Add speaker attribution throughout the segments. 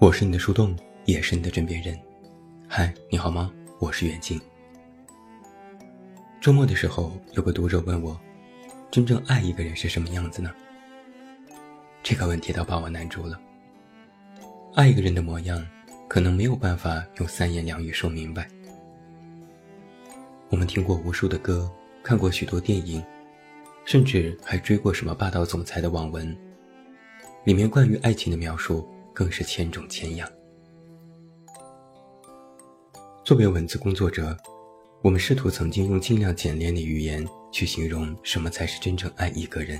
Speaker 1: 我是你的树洞，也是你的枕边人。嗨，你好吗？我是远近。周末的时候，有个读者问我，真正爱一个人是什么样子呢？这个问题倒把我难住了。爱一个人的模样，可能没有办法用三言两语说明白。我们听过无数的歌，看过许多电影，甚至还追过什么霸道总裁的网文，里面关于爱情的描述。更是千种千样。作为文字工作者，我们试图曾经用尽量简练的语言去形容什么才是真正爱一个人。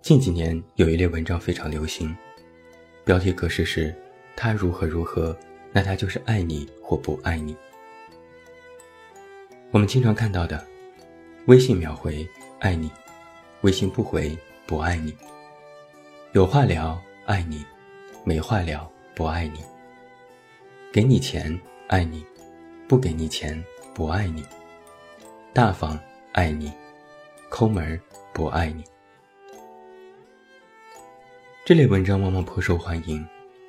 Speaker 1: 近几年有一类文章非常流行，标题格式是“他如何如何，那他就是爱你或不爱你”。我们经常看到的，微信秒回“爱你”，微信不回“不爱你”。有话聊，爱你；没话聊，不爱你。给你钱，爱你；不给你钱，不爱你。大方，爱你；抠门，不爱你。这类文章往往颇受欢迎，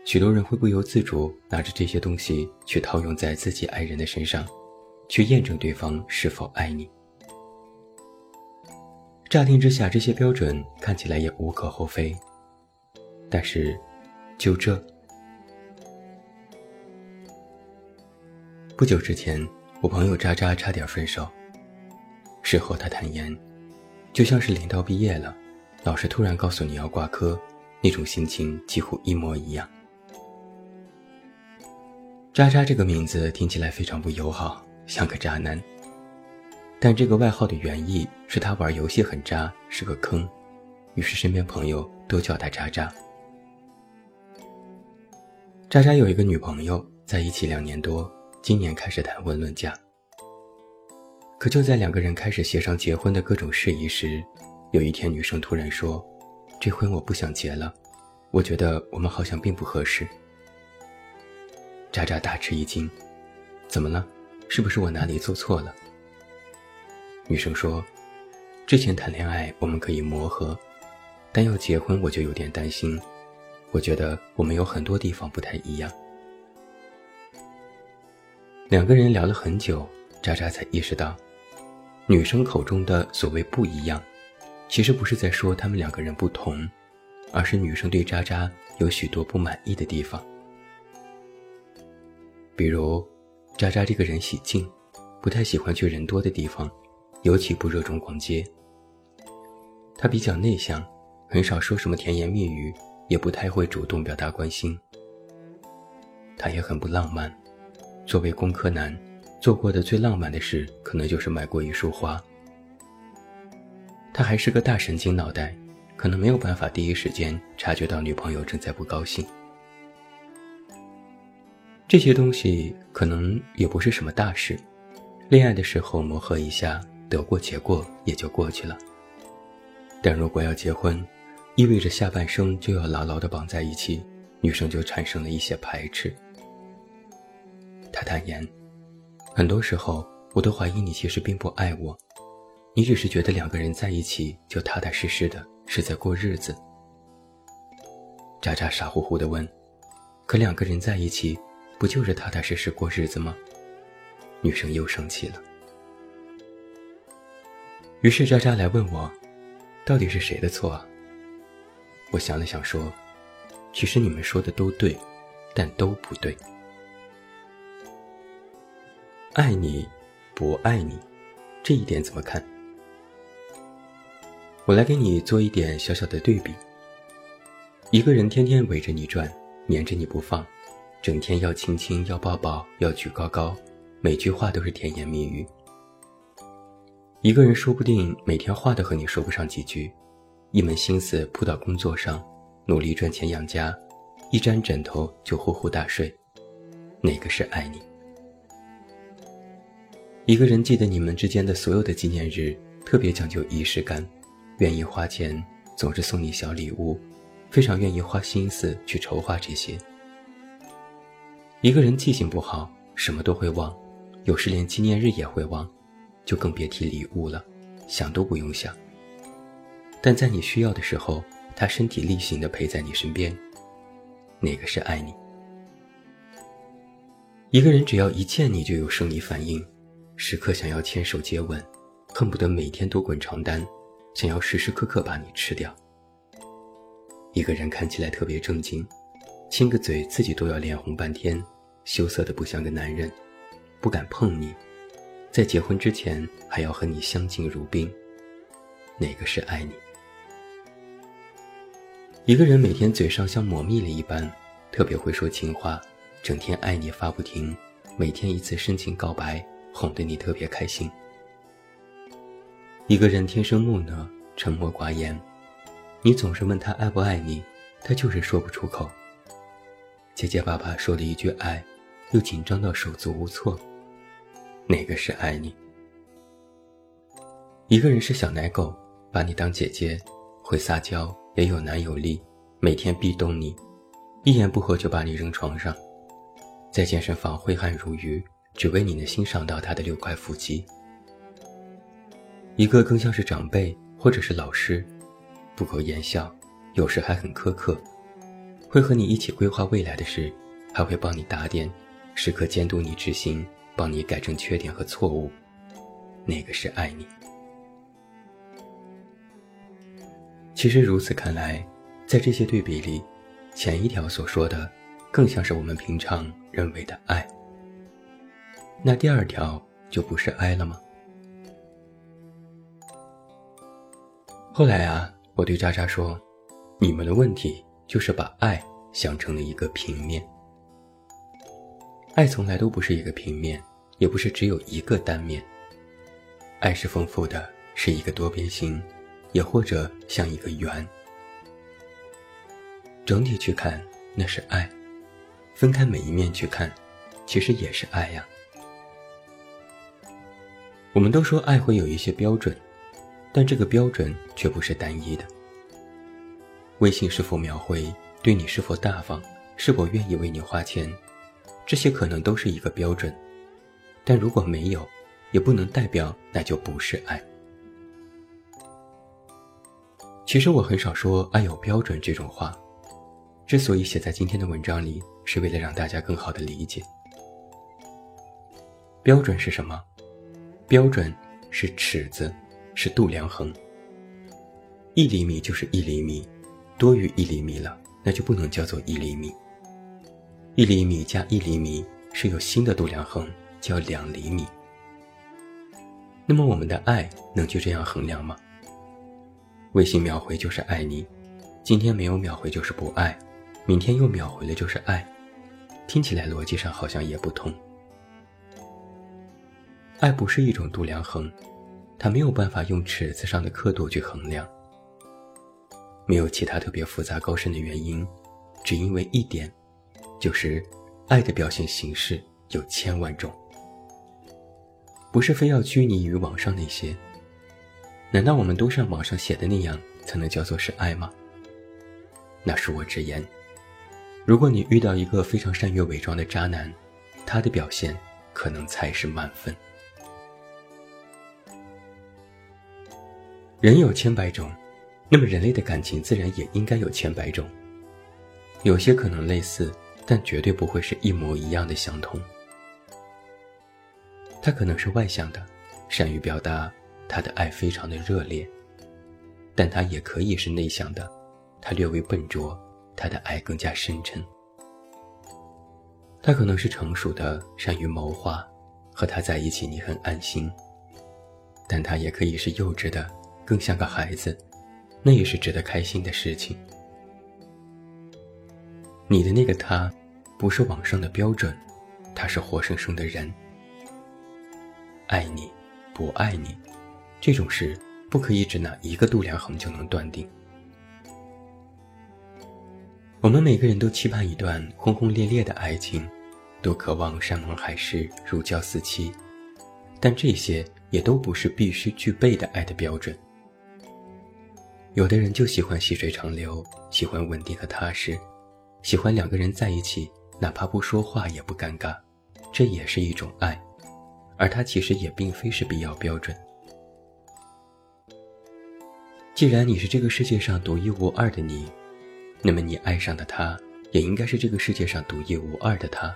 Speaker 1: 许多人会不由自主拿着这些东西去套用在自己爱人的身上，去验证对方是否爱你。乍听之下，这些标准看起来也无可厚非。但是，就这。不久之前，我朋友渣渣差点分手。事后他坦言，就像是临到毕业了，老师突然告诉你要挂科，那种心情几乎一模一样。渣渣这个名字听起来非常不友好，像个渣男。但这个外号的原意是他玩游戏很渣，是个坑，于是身边朋友都叫他渣渣。渣渣有一个女朋友，在一起两年多，今年开始谈婚论嫁。可就在两个人开始协商结婚的各种事宜时，有一天女生突然说：“这婚我不想结了，我觉得我们好像并不合适。”渣渣大吃一惊：“怎么了？是不是我哪里做错了？”女生说：“之前谈恋爱我们可以磨合，但要结婚我就有点担心。”我觉得我们有很多地方不太一样。两个人聊了很久，渣渣才意识到，女生口中的所谓不一样，其实不是在说他们两个人不同，而是女生对渣渣有许多不满意的地方。比如，渣渣这个人喜静，不太喜欢去人多的地方，尤其不热衷逛街。他比较内向，很少说什么甜言蜜语。也不太会主动表达关心，他也很不浪漫。作为工科男，做过的最浪漫的事，可能就是买过一束花。他还是个大神经脑袋，可能没有办法第一时间察觉到女朋友正在不高兴。这些东西可能也不是什么大事，恋爱的时候磨合一下，得过且过也就过去了。但如果要结婚，意味着下半生就要牢牢地绑在一起，女生就产生了一些排斥。他坦言，很多时候我都怀疑你其实并不爱我，你只是觉得两个人在一起就踏踏实实的是在过日子。渣渣傻乎乎地问：“可两个人在一起，不就是踏踏实实过日子吗？”女生又生气了。于是渣渣来问我：“到底是谁的错啊？”我想了想，说：“其实你们说的都对，但都不对。爱你，不爱你，这一点怎么看？我来给你做一点小小的对比。一个人天天围着你转，黏着你不放，整天要亲亲，要抱抱，要举高高，每句话都是甜言蜜语。一个人说不定每天话都和你说不上几句。”一门心思扑到工作上，努力赚钱养家，一沾枕头就呼呼大睡，哪个是爱你？一个人记得你们之间的所有的纪念日，特别讲究仪式感，愿意花钱，总是送你小礼物，非常愿意花心思去筹划这些。一个人记性不好，什么都会忘，有时连纪念日也会忘，就更别提礼物了，想都不用想。但在你需要的时候，他身体力行地陪在你身边，哪个是爱你？一个人只要一见你就有生理反应，时刻想要牵手接吻，恨不得每天都滚床单，想要时时刻刻把你吃掉。一个人看起来特别正经，亲个嘴自己都要脸红半天，羞涩的不像个男人，不敢碰你，在结婚之前还要和你相敬如宾，哪个是爱你？一个人每天嘴上像抹蜜了一般，特别会说情话，整天爱你发不停，每天一次深情告白，哄得你特别开心。一个人天生木讷，沉默寡言。你总是问他爱不爱你，他就是说不出口。结结巴巴说了一句爱，又紧张到手足无措。哪个是爱你？一个人是小奶狗，把你当姐姐，会撒娇，也有男有力，每天壁咚你，一言不合就把你扔床上，在健身房挥汗如雨，只为你能欣赏到他的六块腹肌。一个更像是长辈或者是老师。不苟言笑，有时还很苛刻，会和你一起规划未来的事，还会帮你打点，时刻监督你执行，帮你改正缺点和错误。哪个是爱你？其实如此看来，在这些对比里，前一条所说的，更像是我们平常认为的爱。那第二条就不是爱了吗？后来啊。我对渣渣说：“你们的问题就是把爱想成了一个平面。爱从来都不是一个平面，也不是只有一个单面。爱是丰富的，是一个多边形，也或者像一个圆。整体去看，那是爱；分开每一面去看，其实也是爱呀。我们都说爱会有一些标准。”但这个标准却不是单一的。微信是否秒回，对你是否大方，是否愿意为你花钱，这些可能都是一个标准。但如果没有，也不能代表那就不是爱。其实我很少说“爱有标准”这种话，之所以写在今天的文章里，是为了让大家更好的理解。标准是什么？标准是尺子。是度量衡，一厘米就是一厘米，多于一厘米了，那就不能叫做一厘米。一厘米加一厘米是有新的度量衡，叫两厘米。那么我们的爱能就这样衡量吗？微信秒回就是爱你，今天没有秒回就是不爱，明天又秒回了就是爱，听起来逻辑上好像也不通。爱不是一种度量衡。它没有办法用尺子上的刻度去衡量，没有其他特别复杂高深的原因，只因为一点，就是爱的表现形式有千万种，不是非要拘泥于网上那些。难道我们都像网上写的那样才能叫做是爱吗？那恕我直言，如果你遇到一个非常善于伪装的渣男，他的表现可能才是满分。人有千百种，那么人类的感情自然也应该有千百种。有些可能类似，但绝对不会是一模一样的相同。他可能是外向的，善于表达，他的爱非常的热烈；但他也可以是内向的，他略微笨拙，他的爱更加深沉。他可能是成熟的，善于谋划，和他在一起你很安心；但他也可以是幼稚的。更像个孩子，那也是值得开心的事情。你的那个他，不是网上的标准，他是活生生的人。爱你，不爱你，这种事不可以只拿一个度量衡就能断定。我们每个人都期盼一段轰轰烈烈的爱情，都渴望山盟海誓、如胶似漆，但这些也都不是必须具备的爱的标准。有的人就喜欢细水长流，喜欢稳定和踏实，喜欢两个人在一起，哪怕不说话也不尴尬，这也是一种爱，而它其实也并非是必要标准。既然你是这个世界上独一无二的你，那么你爱上的他，也应该是这个世界上独一无二的他。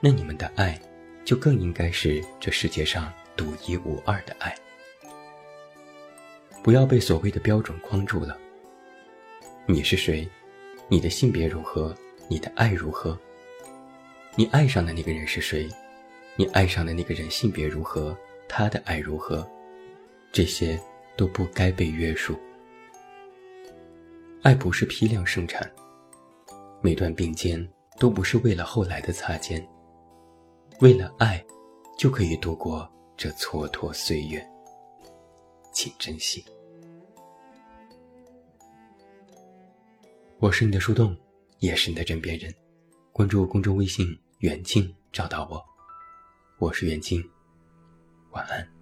Speaker 1: 那你们的爱，就更应该是这世界上独一无二的爱。不要被所谓的标准框住了。你是谁？你的性别如何？你的爱如何？你爱上的那个人是谁？你爱上的那个人性别如何？他的爱如何？这些都不该被约束。爱不是批量生产，每段并肩都不是为了后来的擦肩。为了爱，就可以度过这蹉跎岁月，请珍惜。我是你的树洞，也是你的枕边人。关注公众微信“远近”，找到我。我是远近，晚安。